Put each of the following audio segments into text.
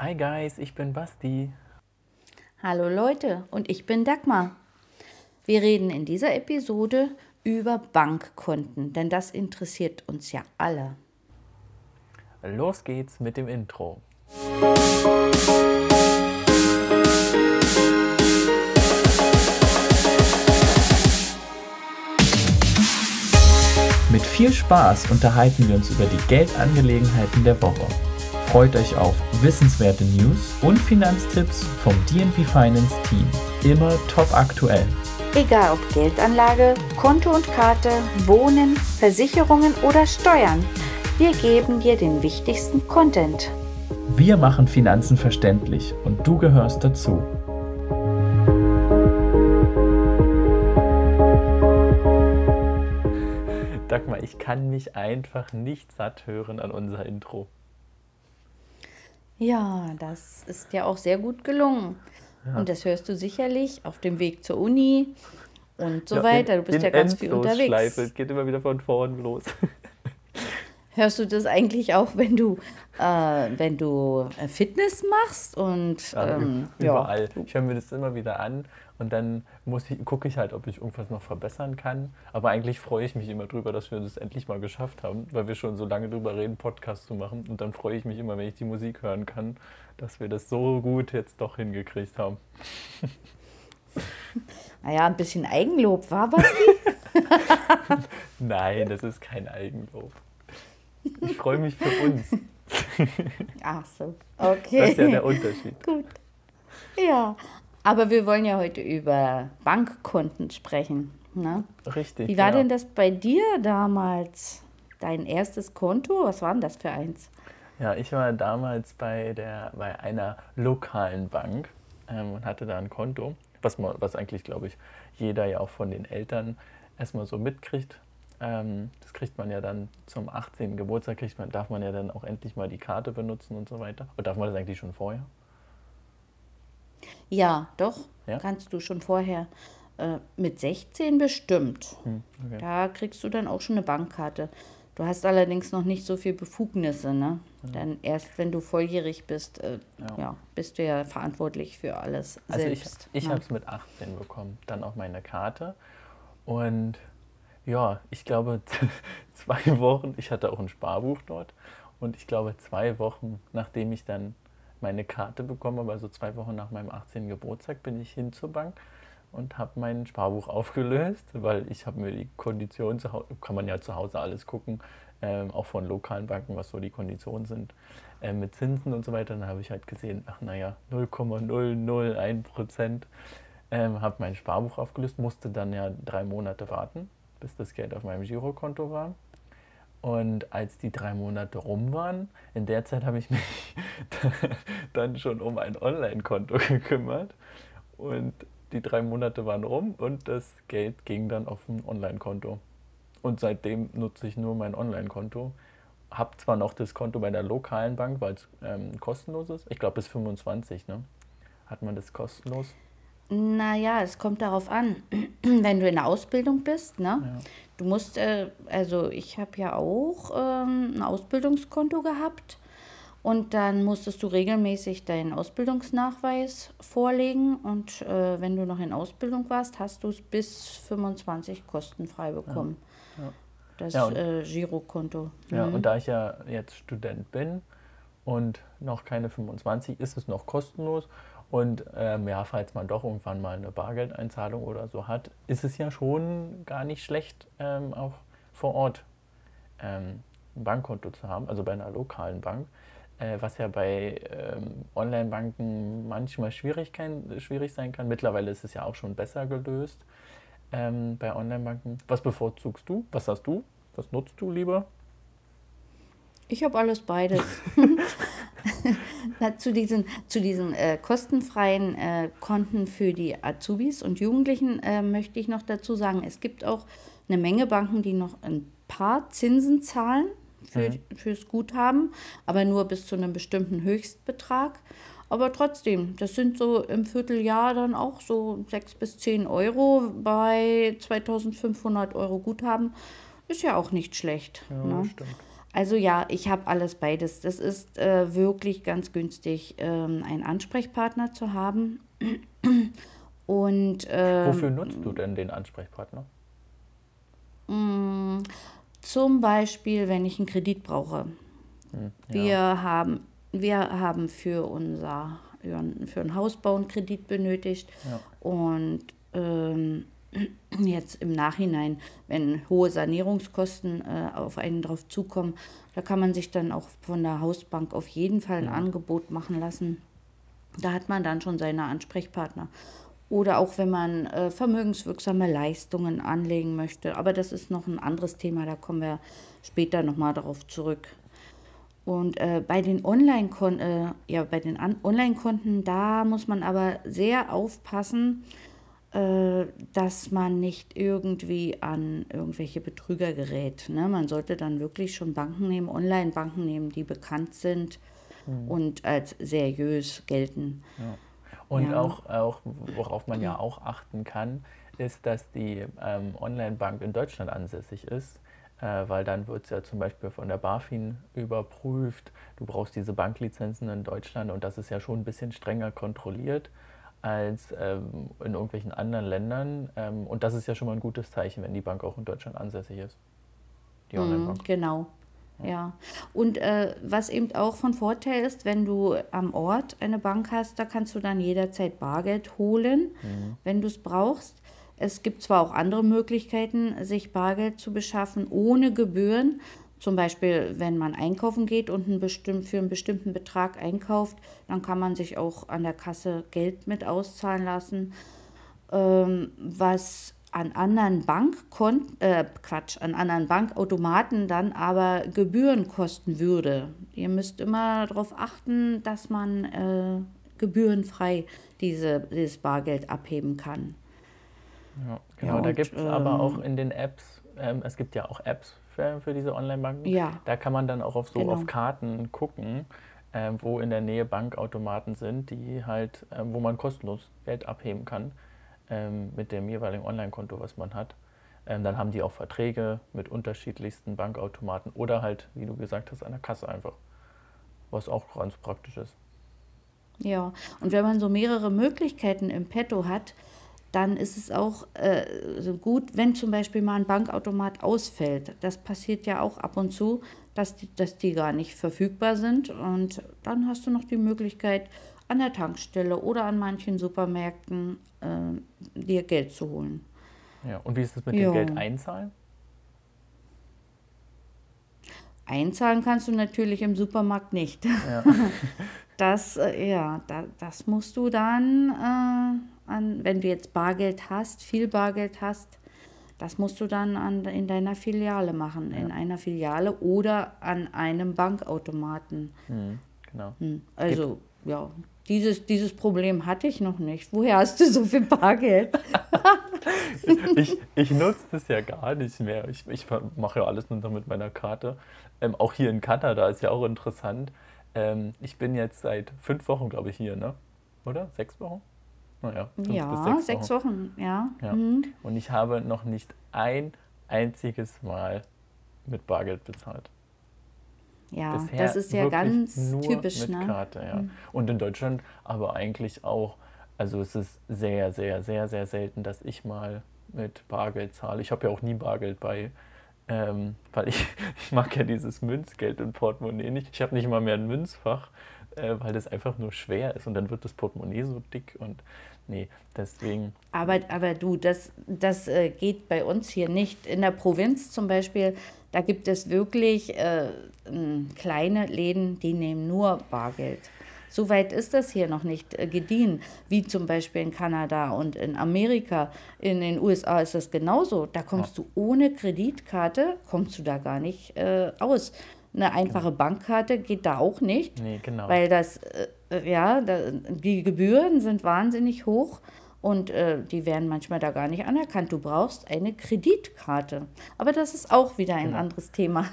Hi Guys, ich bin Basti. Hallo Leute und ich bin Dagmar. Wir reden in dieser Episode über Bankkonten, denn das interessiert uns ja alle. Los geht's mit dem Intro. Mit viel Spaß unterhalten wir uns über die Geldangelegenheiten der Woche. Freut euch auf wissenswerte News und Finanztipps vom DNB Finance Team. Immer top aktuell. Egal ob Geldanlage, Konto und Karte, Wohnen, Versicherungen oder Steuern, wir geben dir den wichtigsten Content. Wir machen Finanzen verständlich und du gehörst dazu. Dagmar, ich kann mich einfach nicht satt hören an unser Intro. Ja, das ist ja auch sehr gut gelungen. Ja. Und das hörst du sicherlich auf dem Weg zur Uni und so ja, weiter. Du bist ja ganz viel unterwegs. Es geht immer wieder von vorn los. Hörst du das eigentlich auch, wenn du, äh, wenn du äh, Fitness machst? Und, ja, ähm, überall. Ja. Ich höre mir das immer wieder an und dann gucke ich halt, ob ich irgendwas noch verbessern kann. Aber eigentlich freue ich mich immer drüber, dass wir das endlich mal geschafft haben, weil wir schon so lange drüber reden, Podcasts zu machen. Und dann freue ich mich immer, wenn ich die Musik hören kann, dass wir das so gut jetzt doch hingekriegt haben. Naja, ein bisschen Eigenlob war was? Nein, das ist kein Eigenlob. Ich freue mich für uns. Ach so, okay. Das ist ja der Unterschied. Gut. Ja, aber wir wollen ja heute über Bankkonten sprechen. Ne? Richtig. Wie war ja. denn das bei dir damals? Dein erstes Konto? Was war denn das für eins? Ja, ich war damals bei, der, bei einer lokalen Bank ähm, und hatte da ein Konto, was, man, was eigentlich, glaube ich, jeder ja auch von den Eltern erstmal so mitkriegt. Ähm, das kriegt man ja dann zum 18. Geburtstag, kriegt man, darf man ja dann auch endlich mal die Karte benutzen und so weiter. Oder darf man das eigentlich schon vorher? Ja, doch, ja? kannst du schon vorher. Äh, mit 16 bestimmt. Hm, okay. Da kriegst du dann auch schon eine Bankkarte. Du hast allerdings noch nicht so viel Befugnisse, ne? Ja. Dann erst, wenn du volljährig bist, äh, ja. ja. bist du ja verantwortlich für alles also selbst. Ich, ich ne? habe es mit 18 bekommen, dann auch meine Karte. Und ja, ich glaube, zwei Wochen, ich hatte auch ein Sparbuch dort und ich glaube, zwei Wochen, nachdem ich dann meine Karte bekommen habe, also zwei Wochen nach meinem 18. Geburtstag, bin ich hin zur Bank und habe mein Sparbuch aufgelöst, weil ich habe mir die Konditionen zu Hause, kann man ja zu Hause alles gucken, ähm, auch von lokalen Banken, was so die Konditionen sind, äh, mit Zinsen und so weiter. Dann habe ich halt gesehen, ach naja, 0,001 Prozent. Ähm, habe mein Sparbuch aufgelöst, musste dann ja drei Monate warten bis das Geld auf meinem Girokonto war. Und als die drei Monate rum waren, in der Zeit habe ich mich dann schon um ein Online-Konto gekümmert. Und die drei Monate waren rum und das Geld ging dann auf ein Online-Konto. Und seitdem nutze ich nur mein Online-Konto. Habe zwar noch das Konto bei der lokalen Bank, weil es ähm, kostenlos ist. Ich glaube bis 25, ne? Hat man das kostenlos? Naja, es kommt darauf an, wenn du in der Ausbildung bist, ne? Ja. Du musst, äh, also ich habe ja auch ähm, ein Ausbildungskonto gehabt und dann musstest du regelmäßig deinen Ausbildungsnachweis vorlegen und äh, wenn du noch in Ausbildung warst, hast du es bis 25 kostenfrei bekommen. Ja. Ja. Das ja, äh, Girokonto. Ja, mhm. und da ich ja jetzt Student bin und noch keine 25, ist es noch kostenlos. Und ähm, ja, falls man doch irgendwann mal eine Bargeldeinzahlung oder so hat, ist es ja schon gar nicht schlecht, ähm, auch vor Ort ähm, ein Bankkonto zu haben, also bei einer lokalen Bank. Äh, was ja bei ähm, Online-Banken manchmal schwierig, kann, schwierig sein kann. Mittlerweile ist es ja auch schon besser gelöst ähm, bei Online-Banken. Was bevorzugst du? Was hast du? Was nutzt du lieber? Ich habe alles beides. Zu diesen, zu diesen äh, kostenfreien äh, Konten für die Azubis und Jugendlichen äh, möchte ich noch dazu sagen, es gibt auch eine Menge Banken, die noch ein paar Zinsen zahlen für, mhm. fürs Guthaben, aber nur bis zu einem bestimmten Höchstbetrag. Aber trotzdem, das sind so im Vierteljahr dann auch so 6 bis 10 Euro bei 2500 Euro Guthaben. Ist ja auch nicht schlecht. Ja, ne? stimmt. Also ja, ich habe alles beides. Das ist äh, wirklich ganz günstig, ähm, einen Ansprechpartner zu haben. Und, ähm, Wofür nutzt du denn den Ansprechpartner? Mm, zum Beispiel, wenn ich einen Kredit brauche. Hm, ja. Wir haben, wir haben für unser für einen Hausbau einen Kredit benötigt. Ja. Und ähm, jetzt im Nachhinein, wenn hohe Sanierungskosten äh, auf einen drauf zukommen, da kann man sich dann auch von der Hausbank auf jeden Fall ein. Angebot machen lassen. Da hat man dann schon seine Ansprechpartner. Oder auch wenn man äh, vermögenswirksame Leistungen anlegen möchte. Aber das ist noch ein anderes Thema, da kommen wir später nochmal darauf zurück. Und äh, bei den Online-Konten, äh, ja, bei den Online-Konten, da muss man aber sehr aufpassen, dass man nicht irgendwie an irgendwelche Betrüger gerät. Ne? Man sollte dann wirklich schon Banken nehmen, Online-Banken nehmen, die bekannt sind mhm. und als seriös gelten. Ja. Und ja. auch, auch, worauf man ja auch achten kann, ist, dass die ähm, Online-Bank in Deutschland ansässig ist, äh, weil dann wird es ja zum Beispiel von der BaFin überprüft. Du brauchst diese Banklizenzen in Deutschland und das ist ja schon ein bisschen strenger kontrolliert als ähm, in irgendwelchen anderen Ländern. Ähm, und das ist ja schon mal ein gutes Zeichen, wenn die Bank auch in Deutschland ansässig ist. Die mhm, Online-Bank. Genau. Ja. Und äh, was eben auch von Vorteil ist, wenn du am Ort eine Bank hast, da kannst du dann jederzeit Bargeld holen, mhm. wenn du es brauchst. Es gibt zwar auch andere Möglichkeiten, sich Bargeld zu beschaffen ohne Gebühren, zum Beispiel, wenn man einkaufen geht und ein bestimmt, für einen bestimmten Betrag einkauft, dann kann man sich auch an der Kasse Geld mit auszahlen lassen. Ähm, was an anderen Bankkonten, äh, Quatsch, an anderen Bankautomaten dann aber Gebühren kosten würde. Ihr müsst immer darauf achten, dass man äh, gebührenfrei diese, dieses Bargeld abheben kann. Ja, genau. Ja, da gibt es ähm, aber auch in den Apps, ähm, es gibt ja auch Apps für, für diese Online-Banken. Ja. Da kann man dann auch auf so genau. auf Karten gucken, äh, wo in der Nähe Bankautomaten sind, die halt, äh, wo man kostenlos Geld abheben kann ähm, mit dem jeweiligen Online-Konto, was man hat. Ähm, dann haben die auch Verträge mit unterschiedlichsten Bankautomaten oder halt, wie du gesagt hast, an der Kasse einfach. Was auch ganz praktisch ist. Ja, und wenn man so mehrere Möglichkeiten im Petto hat, dann ist es auch äh, gut, wenn zum Beispiel mal ein Bankautomat ausfällt. Das passiert ja auch ab und zu, dass die, dass die gar nicht verfügbar sind. Und dann hast du noch die Möglichkeit, an der Tankstelle oder an manchen Supermärkten äh, dir Geld zu holen. Ja, und wie ist es mit jo. dem Geld einzahlen? Einzahlen kannst du natürlich im Supermarkt nicht. Ja. Das, äh, ja, da, das musst du dann äh, an, wenn du jetzt Bargeld hast, viel Bargeld hast, das musst du dann an, in deiner Filiale machen, ja. in einer Filiale oder an einem Bankautomaten. Mhm, genau. Hm. Also, Gibt. ja, dieses, dieses Problem hatte ich noch nicht. Woher hast du so viel Bargeld? ich, ich nutze das ja gar nicht mehr. Ich, ich mache ja alles nur mit meiner Karte. Ähm, auch hier in Kanada ist ja auch interessant. Ähm, ich bin jetzt seit fünf Wochen, glaube ich, hier, ne? Oder? Sechs Wochen? Naja, ja, sechs, sechs Wochen. Wochen, ja. ja. Mhm. Und ich habe noch nicht ein einziges Mal mit Bargeld bezahlt. Ja, Bisher das ist ja ganz typisch. Mit ne? Karte, ja. Mhm. Und in Deutschland aber eigentlich auch. Also es ist sehr, sehr, sehr, sehr selten, dass ich mal mit Bargeld zahle. Ich habe ja auch nie Bargeld bei, ähm, weil ich, ich mag ja dieses Münzgeld und Portemonnaie nicht. Ich habe nicht mal mehr ein Münzfach, äh, weil das einfach nur schwer ist und dann wird das Portemonnaie so dick und nee, deswegen. Aber, aber du, das, das äh, geht bei uns hier nicht. In der Provinz zum Beispiel, da gibt es wirklich äh, kleine Läden, die nehmen nur Bargeld. So weit ist das hier noch nicht äh, gediehen, wie zum Beispiel in Kanada und in Amerika. In den USA ist das genauso. Da kommst ja. du ohne Kreditkarte, kommst du da gar nicht äh, aus. Eine einfache Bankkarte geht da auch nicht. Nee, genau. Weil das, äh, ja, da, die Gebühren sind wahnsinnig hoch und äh, die werden manchmal da gar nicht anerkannt. Du brauchst eine Kreditkarte. Aber das ist auch wieder ein genau. anderes Thema.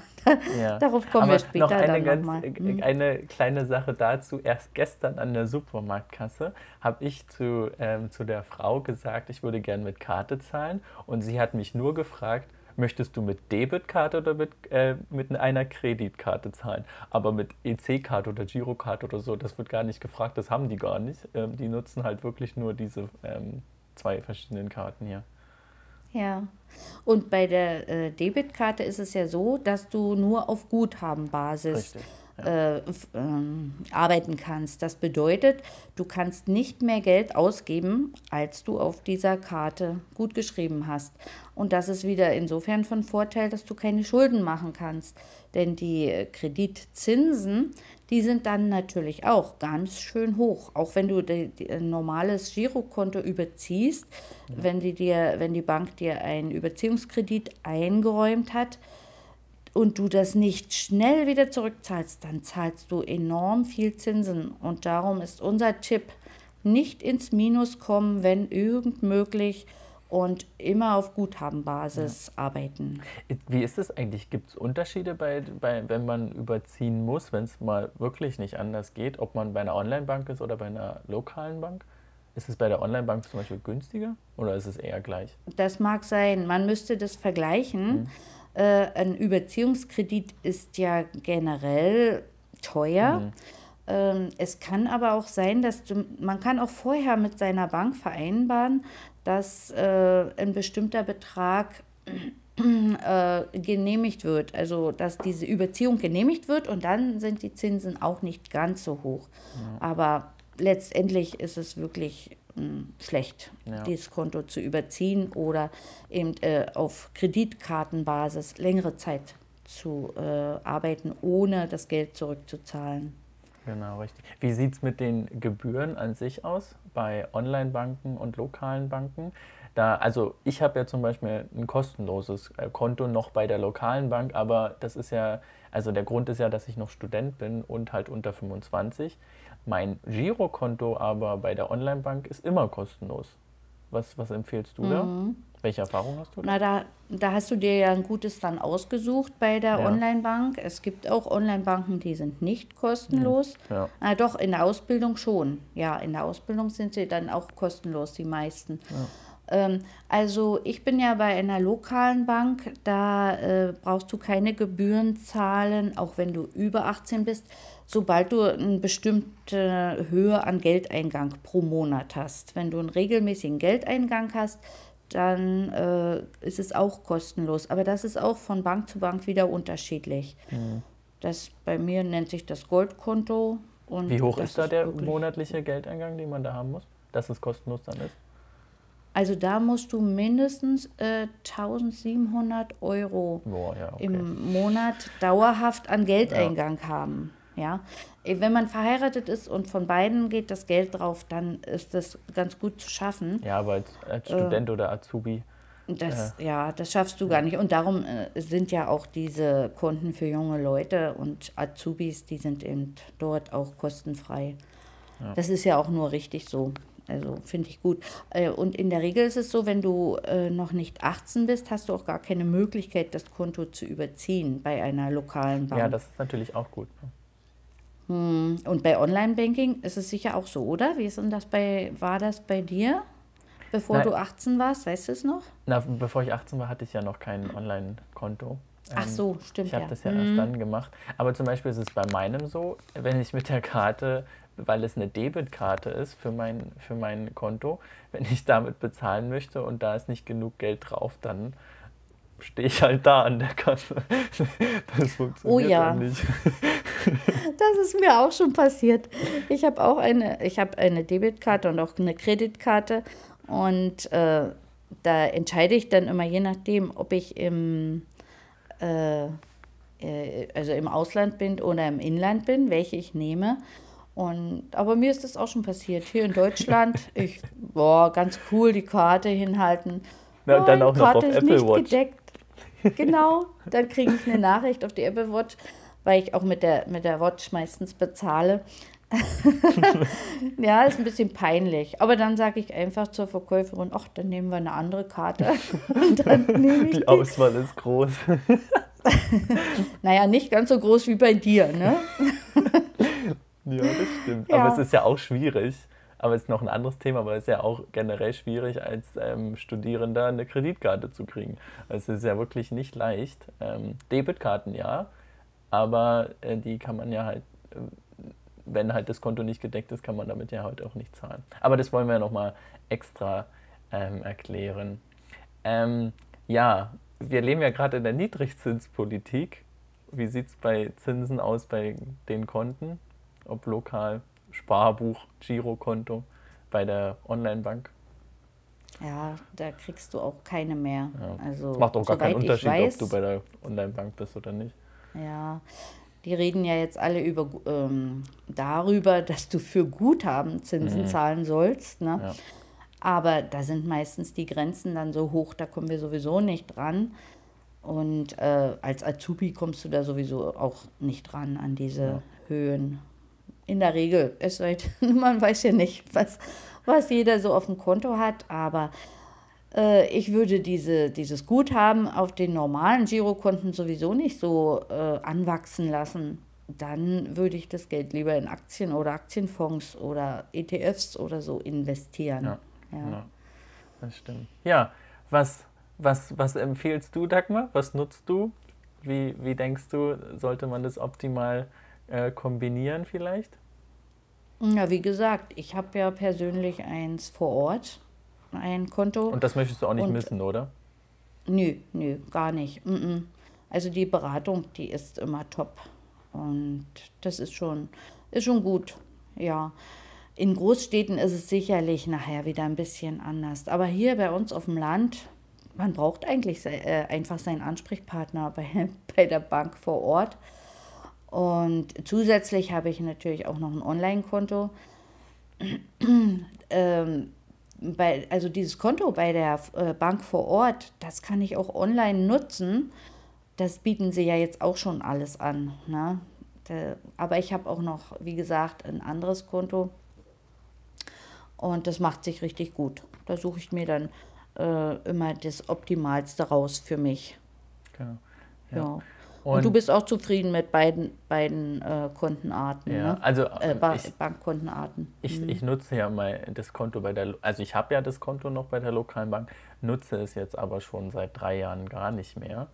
ja. Darauf kommen Aber wir später noch eine, dann ganz, noch mhm. eine kleine Sache dazu. Erst gestern an der Supermarktkasse habe ich zu, ähm, zu der Frau gesagt, ich würde gerne mit Karte zahlen. Und sie hat mich nur gefragt, möchtest du mit Debitkarte oder mit, äh, mit einer Kreditkarte zahlen. Aber mit EC-Karte oder Girokarte oder so, das wird gar nicht gefragt, das haben die gar nicht. Ähm, die nutzen halt wirklich nur diese ähm, zwei verschiedenen Karten hier. Ja. Und bei der äh, Debitkarte ist es ja so, dass du nur auf Guthabenbasis Richtig äh, ähm, arbeiten kannst. Das bedeutet, du kannst nicht mehr Geld ausgeben, als du auf dieser Karte gut geschrieben hast. Und das ist wieder insofern von Vorteil, dass du keine Schulden machen kannst. Denn die Kreditzinsen, die sind dann natürlich auch ganz schön hoch. Auch wenn du ein normales Girokonto überziehst, ja. wenn, die dir, wenn die Bank dir einen Überziehungskredit eingeräumt hat, und du das nicht schnell wieder zurückzahlst, dann zahlst du enorm viel Zinsen. Und darum ist unser Tipp, nicht ins Minus kommen, wenn irgend möglich und immer auf Guthabenbasis ja. arbeiten. Wie ist es eigentlich? Gibt es Unterschiede, bei, bei, wenn man überziehen muss, wenn es mal wirklich nicht anders geht, ob man bei einer Online-Bank ist oder bei einer lokalen Bank? Ist es bei der Online-Bank zum Beispiel günstiger oder ist es eher gleich? Das mag sein. Man müsste das vergleichen. Mhm. Äh, ein Überziehungskredit ist ja generell teuer. Mhm. Ähm, es kann aber auch sein, dass du, man kann auch vorher mit seiner Bank vereinbaren, dass äh, ein bestimmter Betrag äh, genehmigt wird, also dass diese Überziehung genehmigt wird und dann sind die Zinsen auch nicht ganz so hoch. Ja. Aber letztendlich ist es wirklich schlecht, ja. dieses Konto zu überziehen oder eben äh, auf Kreditkartenbasis längere Zeit zu äh, arbeiten, ohne das Geld zurückzuzahlen. Genau, richtig. Wie sieht es mit den Gebühren an sich aus bei Online-Banken und lokalen Banken? Da, also ich habe ja zum Beispiel ein kostenloses äh, Konto noch bei der lokalen Bank, aber das ist ja, also der Grund ist ja, dass ich noch Student bin und halt unter 25. Mein Girokonto aber bei der Online-Bank ist immer kostenlos. Was, was empfehlst du mhm. da? Welche Erfahrung hast du da? Na, da, da hast du dir ja ein gutes dann ausgesucht bei der ja. Online-Bank. Es gibt auch Online-Banken, die sind nicht kostenlos. Ja. Na, doch, in der Ausbildung schon. Ja, in der Ausbildung sind sie dann auch kostenlos, die meisten. Ja. Ähm, also ich bin ja bei einer lokalen Bank, da äh, brauchst du keine Gebühren zahlen, auch wenn du über 18 bist, sobald du eine bestimmte Höhe an Geldeingang pro Monat hast. Wenn du einen regelmäßigen Geldeingang hast, dann äh, ist es auch kostenlos. Aber das ist auch von Bank zu Bank wieder unterschiedlich. Mhm. Das bei mir nennt sich das Goldkonto. Und Wie hoch ist da der monatliche Geldeingang, den man da haben muss, dass es kostenlos dann ist? Also da musst du mindestens äh, 1700 Euro Boah, ja, okay. im Monat dauerhaft an Geldeingang ja. haben. Ja, wenn man verheiratet ist und von beiden geht das Geld drauf, dann ist das ganz gut zu schaffen. Ja, aber als, als äh, Student äh, oder Azubi. Das, äh, ja, das schaffst du gar nicht. Und darum äh, sind ja auch diese Konten für junge Leute und Azubis, die sind eben dort auch kostenfrei. Ja. Das ist ja auch nur richtig so. Also finde ich gut. Äh, und in der Regel ist es so, wenn du äh, noch nicht 18 bist, hast du auch gar keine Möglichkeit, das Konto zu überziehen bei einer lokalen Bank. Ja, das ist natürlich auch gut. Ne? Hm. Und bei Online-Banking ist es sicher auch so, oder? Wie ist denn das bei, war das bei dir, bevor Nein. du 18 warst? Weißt du es noch? Na, bevor ich 18 war, hatte ich ja noch kein Online-Konto. Ach ähm, so, stimmt. Ich habe ja. das ja hm. erst dann gemacht. Aber zum Beispiel ist es bei meinem so, wenn ich mit der Karte weil es eine Debitkarte ist für mein, für mein Konto, wenn ich damit bezahlen möchte und da ist nicht genug Geld drauf, dann stehe ich halt da an der Kasse. Das funktioniert oh ja. nicht. Das ist mir auch schon passiert. Ich habe auch eine, ich habe eine Debitkarte und auch eine Kreditkarte und äh, da entscheide ich dann immer je nachdem, ob ich im äh, äh also im Ausland bin oder im Inland bin, welche ich nehme. Und, aber mir ist das auch schon passiert. Hier in Deutschland, ich, boah, ganz cool, die Karte hinhalten. Ja, und dann auch noch auf Apple Watch. Gedeckt. Genau, dann kriege ich eine Nachricht auf die Apple Watch, weil ich auch mit der, mit der Watch meistens bezahle. ja, ist ein bisschen peinlich. Aber dann sage ich einfach zur Verkäuferin, ach, dann nehmen wir eine andere Karte. die, die Auswahl ist groß. naja, nicht ganz so groß wie bei dir, ne? Ja, das stimmt. Ja. Aber es ist ja auch schwierig. aber es ist noch ein anderes Thema, aber es ist ja auch generell schwierig, als ähm, Studierender eine Kreditkarte zu kriegen. Also es ist ja wirklich nicht leicht. Ähm, Debitkarten ja, aber äh, die kann man ja halt, äh, wenn halt das Konto nicht gedeckt ist, kann man damit ja heute auch nicht zahlen. Aber das wollen wir ja nochmal extra ähm, erklären. Ähm, ja, wir leben ja gerade in der Niedrigzinspolitik. Wie sieht es bei Zinsen aus bei den Konten? Ob lokal, Sparbuch, Girokonto, bei der Online-Bank? Ja, da kriegst du auch keine mehr. Ja. Also, Macht auch gar keinen Unterschied, weiß, ob du bei der Online-Bank bist oder nicht. Ja, die reden ja jetzt alle über, ähm, darüber, dass du für Guthaben Zinsen mhm. zahlen sollst. Ne? Ja. Aber da sind meistens die Grenzen dann so hoch, da kommen wir sowieso nicht dran. Und äh, als Azubi kommst du da sowieso auch nicht dran an diese ja. Höhen. In der Regel. Es sei, man weiß ja nicht, was, was jeder so auf dem Konto hat, aber äh, ich würde diese, dieses Guthaben auf den normalen Girokonten sowieso nicht so äh, anwachsen lassen. Dann würde ich das Geld lieber in Aktien oder Aktienfonds oder ETFs oder so investieren. Ja, ja. ja das stimmt. Ja, was, was, was empfiehlst du, Dagmar? Was nutzt du? Wie, wie denkst du, sollte man das optimal äh, kombinieren vielleicht? Ja, wie gesagt, ich habe ja persönlich eins vor Ort ein Konto. Und das möchtest du auch nicht und, missen, oder? Nö, nö, gar nicht. Also die Beratung, die ist immer top. Und das ist schon, ist schon gut, ja. In Großstädten ist es sicherlich nachher wieder ein bisschen anders. Aber hier bei uns auf dem Land, man braucht eigentlich äh, einfach seinen Ansprechpartner bei, bei der Bank vor Ort. Und zusätzlich habe ich natürlich auch noch ein Online-Konto. ähm, bei, also dieses Konto bei der äh, Bank vor Ort, das kann ich auch online nutzen. Das bieten sie ja jetzt auch schon alles an. Ne? Aber ich habe auch noch, wie gesagt, ein anderes Konto. Und das macht sich richtig gut. Da suche ich mir dann äh, immer das Optimalste raus für mich. Genau. Ja. ja. Und, und, du bist auch zufrieden mit beiden, beiden äh, Kontenarten, ja, ne? also äh, ba ich, Bankkontenarten. Ich, mhm. ich nutze ja mal das Konto bei der, also ich habe ja das Konto noch bei der lokalen Bank, nutze es jetzt aber schon seit drei Jahren gar nicht mehr.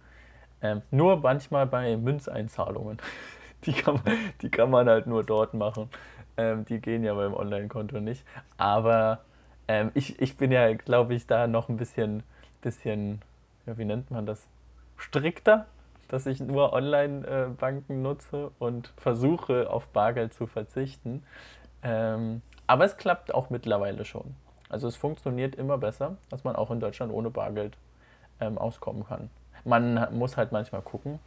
Ähm, nur manchmal bei Münzeinzahlungen. Die kann, man, die kann man halt nur dort machen. Ähm, die gehen ja beim Online-Konto nicht. Aber ähm, ich, ich bin ja, glaube ich, da noch ein bisschen, bisschen ja, wie nennt man das? Strikter dass ich nur Online-Banken nutze und versuche auf Bargeld zu verzichten. Ähm, aber es klappt auch mittlerweile schon. Also es funktioniert immer besser, dass man auch in Deutschland ohne Bargeld ähm, auskommen kann. Man muss halt manchmal gucken.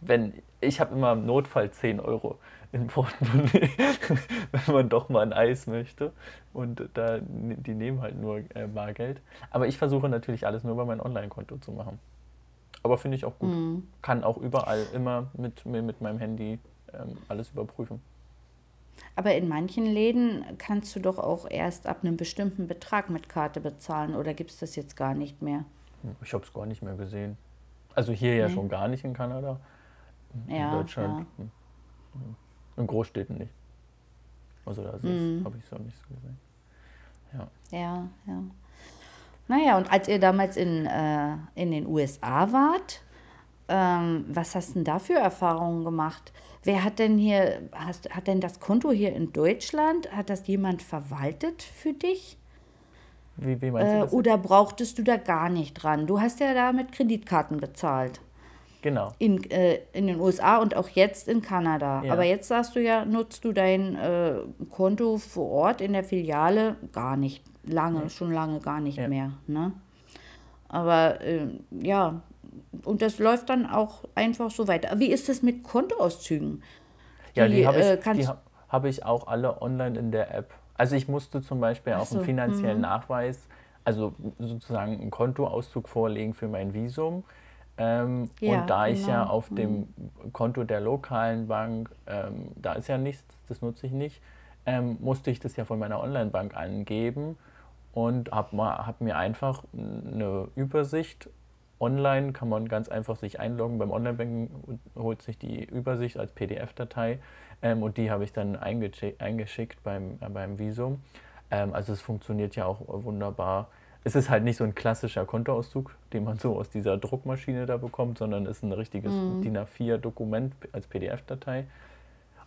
Wenn, ich habe immer im Notfall 10 Euro in Portemonnaie, wenn man doch mal ein Eis möchte. Und da, die nehmen halt nur äh, Bargeld. Aber ich versuche natürlich alles nur über mein Online-Konto zu machen. Aber finde ich auch gut. Mhm. Kann auch überall immer mit, mit meinem Handy ähm, alles überprüfen. Aber in manchen Läden kannst du doch auch erst ab einem bestimmten Betrag mit Karte bezahlen oder gibt es das jetzt gar nicht mehr? Hm, ich habe es gar nicht mehr gesehen. Also hier ja schon gar nicht in Kanada. In ja, Deutschland. Ja. Hm. In Großstädten nicht. Also da mhm. habe ich es auch nicht so gesehen. Ja. Ja, ja. Naja, und als ihr damals in, äh, in den USA wart, ähm, was hast du denn da für Erfahrungen gemacht? Wer hat denn hier, hast, hat denn das Konto hier in Deutschland, hat das jemand verwaltet für dich? Wie, wie meinst du das? Äh, oder brauchtest du da gar nicht dran? Du hast ja da mit Kreditkarten bezahlt. Genau. In, äh, in den USA und auch jetzt in Kanada. Ja. Aber jetzt sagst du ja, nutzt du dein äh, Konto vor Ort in der Filiale gar nicht lange, ja. schon lange gar nicht ja. mehr. Ne? Aber äh, ja, und das läuft dann auch einfach so weiter. Wie ist das mit Kontoauszügen? Ja, die, habe ich, äh, die hab ich auch alle online in der App. Also ich musste zum Beispiel auch so, einen finanziellen mhm. Nachweis, also sozusagen einen Kontoauszug vorlegen für mein Visum. Ähm, ja, und da genau. ich ja auf mhm. dem Konto der lokalen Bank, ähm, da ist ja nichts, das nutze ich nicht, ähm, musste ich das ja von meiner Online-Bank angeben und habe hab mir einfach eine Übersicht online, kann man ganz einfach sich einloggen. Beim Online-Banking holt sich die Übersicht als PDF-Datei ähm, und die habe ich dann eingeschickt beim, äh, beim Visum. Ähm, also es funktioniert ja auch wunderbar. Es ist halt nicht so ein klassischer Kontoauszug, den man so aus dieser Druckmaschine da bekommt, sondern es ist ein richtiges mhm. DIN A4-Dokument als PDF-Datei.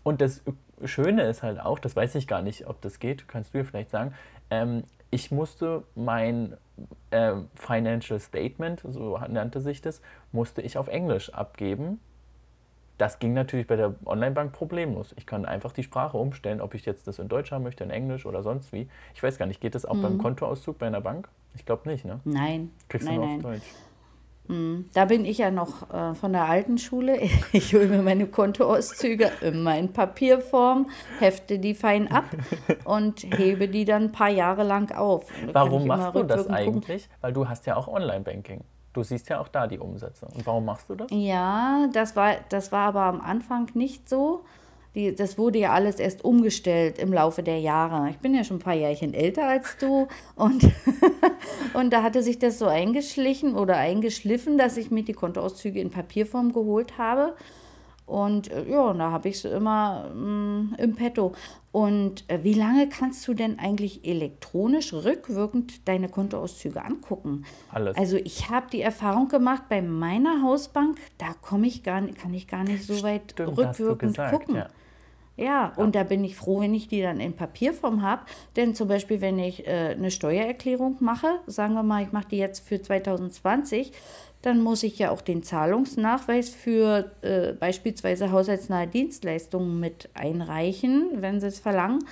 Und das Schöne ist halt auch, das weiß ich gar nicht, ob das geht, kannst du ja vielleicht sagen, ähm, ich musste mein äh, Financial Statement, so nannte sich das, musste ich auf Englisch abgeben. Das ging natürlich bei der Online-Bank problemlos. Ich kann einfach die Sprache umstellen, ob ich jetzt das in Deutsch haben möchte, in Englisch oder sonst wie. Ich weiß gar nicht, geht das auch mhm. beim Kontoauszug bei einer Bank? Ich glaube nicht, ne? Nein. Kriegst nein, du nur nein. auf Deutsch. Hm, da bin ich ja noch äh, von der alten Schule. Ich hole mir meine Kontoauszüge immer in Papierform, hefte die fein ab und hebe die dann ein paar Jahre lang auf. Warum machst du das eigentlich? Gucken. Weil du hast ja auch Online-Banking. Du siehst ja auch da die Umsätze. Und warum machst du das? Ja, das war, das war aber am Anfang nicht so. Die, das wurde ja alles erst umgestellt im Laufe der Jahre. Ich bin ja schon ein paar Jährchen älter als du und, und da hatte sich das so eingeschlichen oder eingeschliffen, dass ich mir die Kontoauszüge in Papierform geholt habe. Und äh, ja, da habe ich sie immer mm, im Petto. Und äh, wie lange kannst du denn eigentlich elektronisch rückwirkend deine Kontoauszüge angucken? Alles. Also ich habe die Erfahrung gemacht bei meiner Hausbank, da komme ich gar kann ich gar nicht so weit Stimmt, rückwirkend gesagt, gucken. Ja. Ja, und da bin ich froh, wenn ich die dann in Papierform habe. Denn zum Beispiel, wenn ich äh, eine Steuererklärung mache, sagen wir mal, ich mache die jetzt für 2020, dann muss ich ja auch den Zahlungsnachweis für äh, beispielsweise haushaltsnahe Dienstleistungen mit einreichen, wenn sie es verlangen.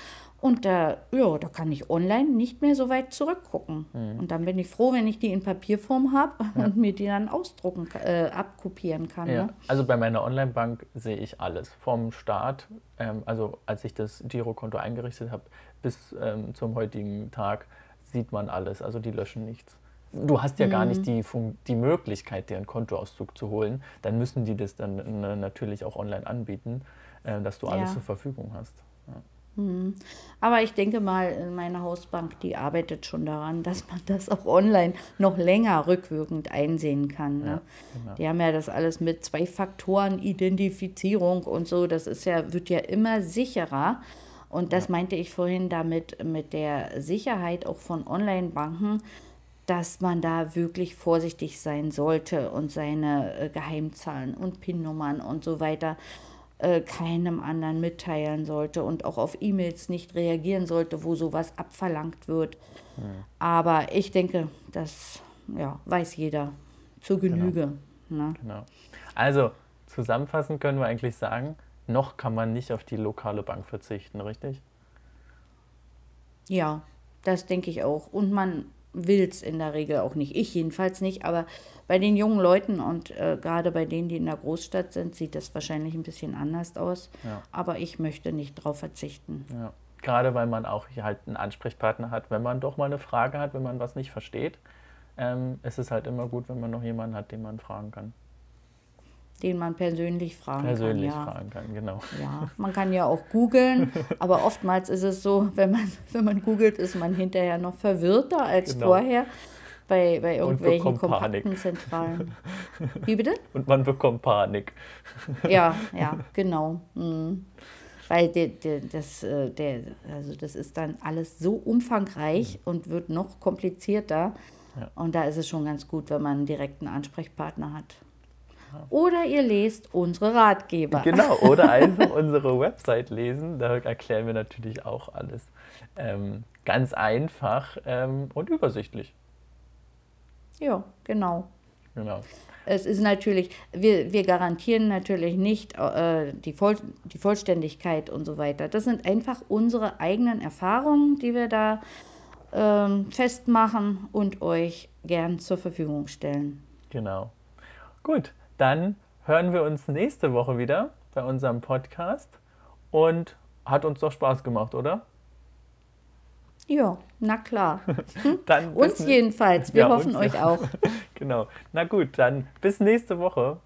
Und da, ja, da kann ich online nicht mehr so weit zurückgucken. Mhm. Und dann bin ich froh, wenn ich die in Papierform habe ja. und mir die dann ausdrucken, äh, abkopieren kann. Ja. Ne? Also bei meiner Online-Bank sehe ich alles. Vom Start, ähm, also als ich das Girokonto eingerichtet habe, bis ähm, zum heutigen Tag sieht man alles. Also die löschen nichts. Du hast ja mhm. gar nicht die, die Möglichkeit, dir einen Kontoauszug zu holen. Dann müssen die das dann äh, natürlich auch online anbieten, äh, dass du alles ja. zur Verfügung hast. Mhm. Aber ich denke mal, meine Hausbank, die arbeitet schon daran, dass man das auch online noch länger rückwirkend einsehen kann. Ne? Ja, genau. Die haben ja das alles mit zwei Faktoren Identifizierung und so. Das ist ja, wird ja immer sicherer. Und das ja. meinte ich vorhin damit mit der Sicherheit auch von Online-Banken, dass man da wirklich vorsichtig sein sollte und seine äh, Geheimzahlen und PIN-Nummern und so weiter äh, keinem anderen mitteilen sollte und auch auf E-Mails nicht reagieren sollte, wo sowas abverlangt wird. Ja. Aber ich denke, das ja, weiß jeder zur genau. Genüge. Genau. Ne? genau. Also zusammenfassend können wir eigentlich sagen, noch kann man nicht auf die lokale Bank verzichten, richtig? Ja, das denke ich auch. Und man will es in der Regel auch nicht. Ich jedenfalls nicht, aber bei den jungen Leuten und äh, gerade bei denen, die in der Großstadt sind, sieht das wahrscheinlich ein bisschen anders aus. Ja. Aber ich möchte nicht darauf verzichten. Ja. Gerade weil man auch hier halt einen Ansprechpartner hat, wenn man doch mal eine Frage hat, wenn man was nicht versteht, ähm, ist es halt immer gut, wenn man noch jemanden hat, den man fragen kann den man persönlich fragen persönlich kann. Persönlich ja. fragen kann, genau. Ja, man kann ja auch googeln, aber oftmals ist es so, wenn man, wenn man googelt, ist man hinterher noch verwirrter als genau. vorher bei, bei irgendwelchen kompakten Zentralen. Wie bitte? Und man bekommt Panik. Ja, ja, genau. Mhm. Weil der, der, das, äh, der, also das ist dann alles so umfangreich mhm. und wird noch komplizierter. Ja. Und da ist es schon ganz gut, wenn man einen direkten Ansprechpartner hat. Oder ihr lest unsere Ratgeber. Genau, oder einfach unsere Website lesen. Da erklären wir natürlich auch alles. Ähm, ganz einfach ähm, und übersichtlich. Ja, genau. Genau. Es ist natürlich, wir, wir garantieren natürlich nicht äh, die, Voll, die Vollständigkeit und so weiter. Das sind einfach unsere eigenen Erfahrungen, die wir da ähm, festmachen und euch gern zur Verfügung stellen. Genau. Gut, dann hören wir uns nächste Woche wieder bei unserem Podcast und hat uns doch Spaß gemacht, oder? Ja, na klar. dann uns jedenfalls. Wir ja, hoffen euch auch. genau. Na gut, dann bis nächste Woche.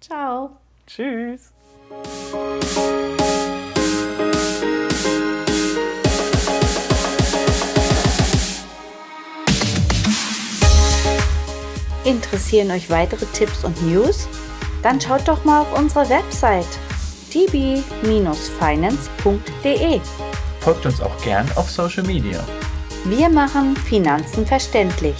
Ciao. Tschüss. Interessieren euch weitere Tipps und News? Dann schaut doch mal auf unsere Website db-finance.de. Folgt uns auch gern auf Social Media. Wir machen Finanzen verständlich.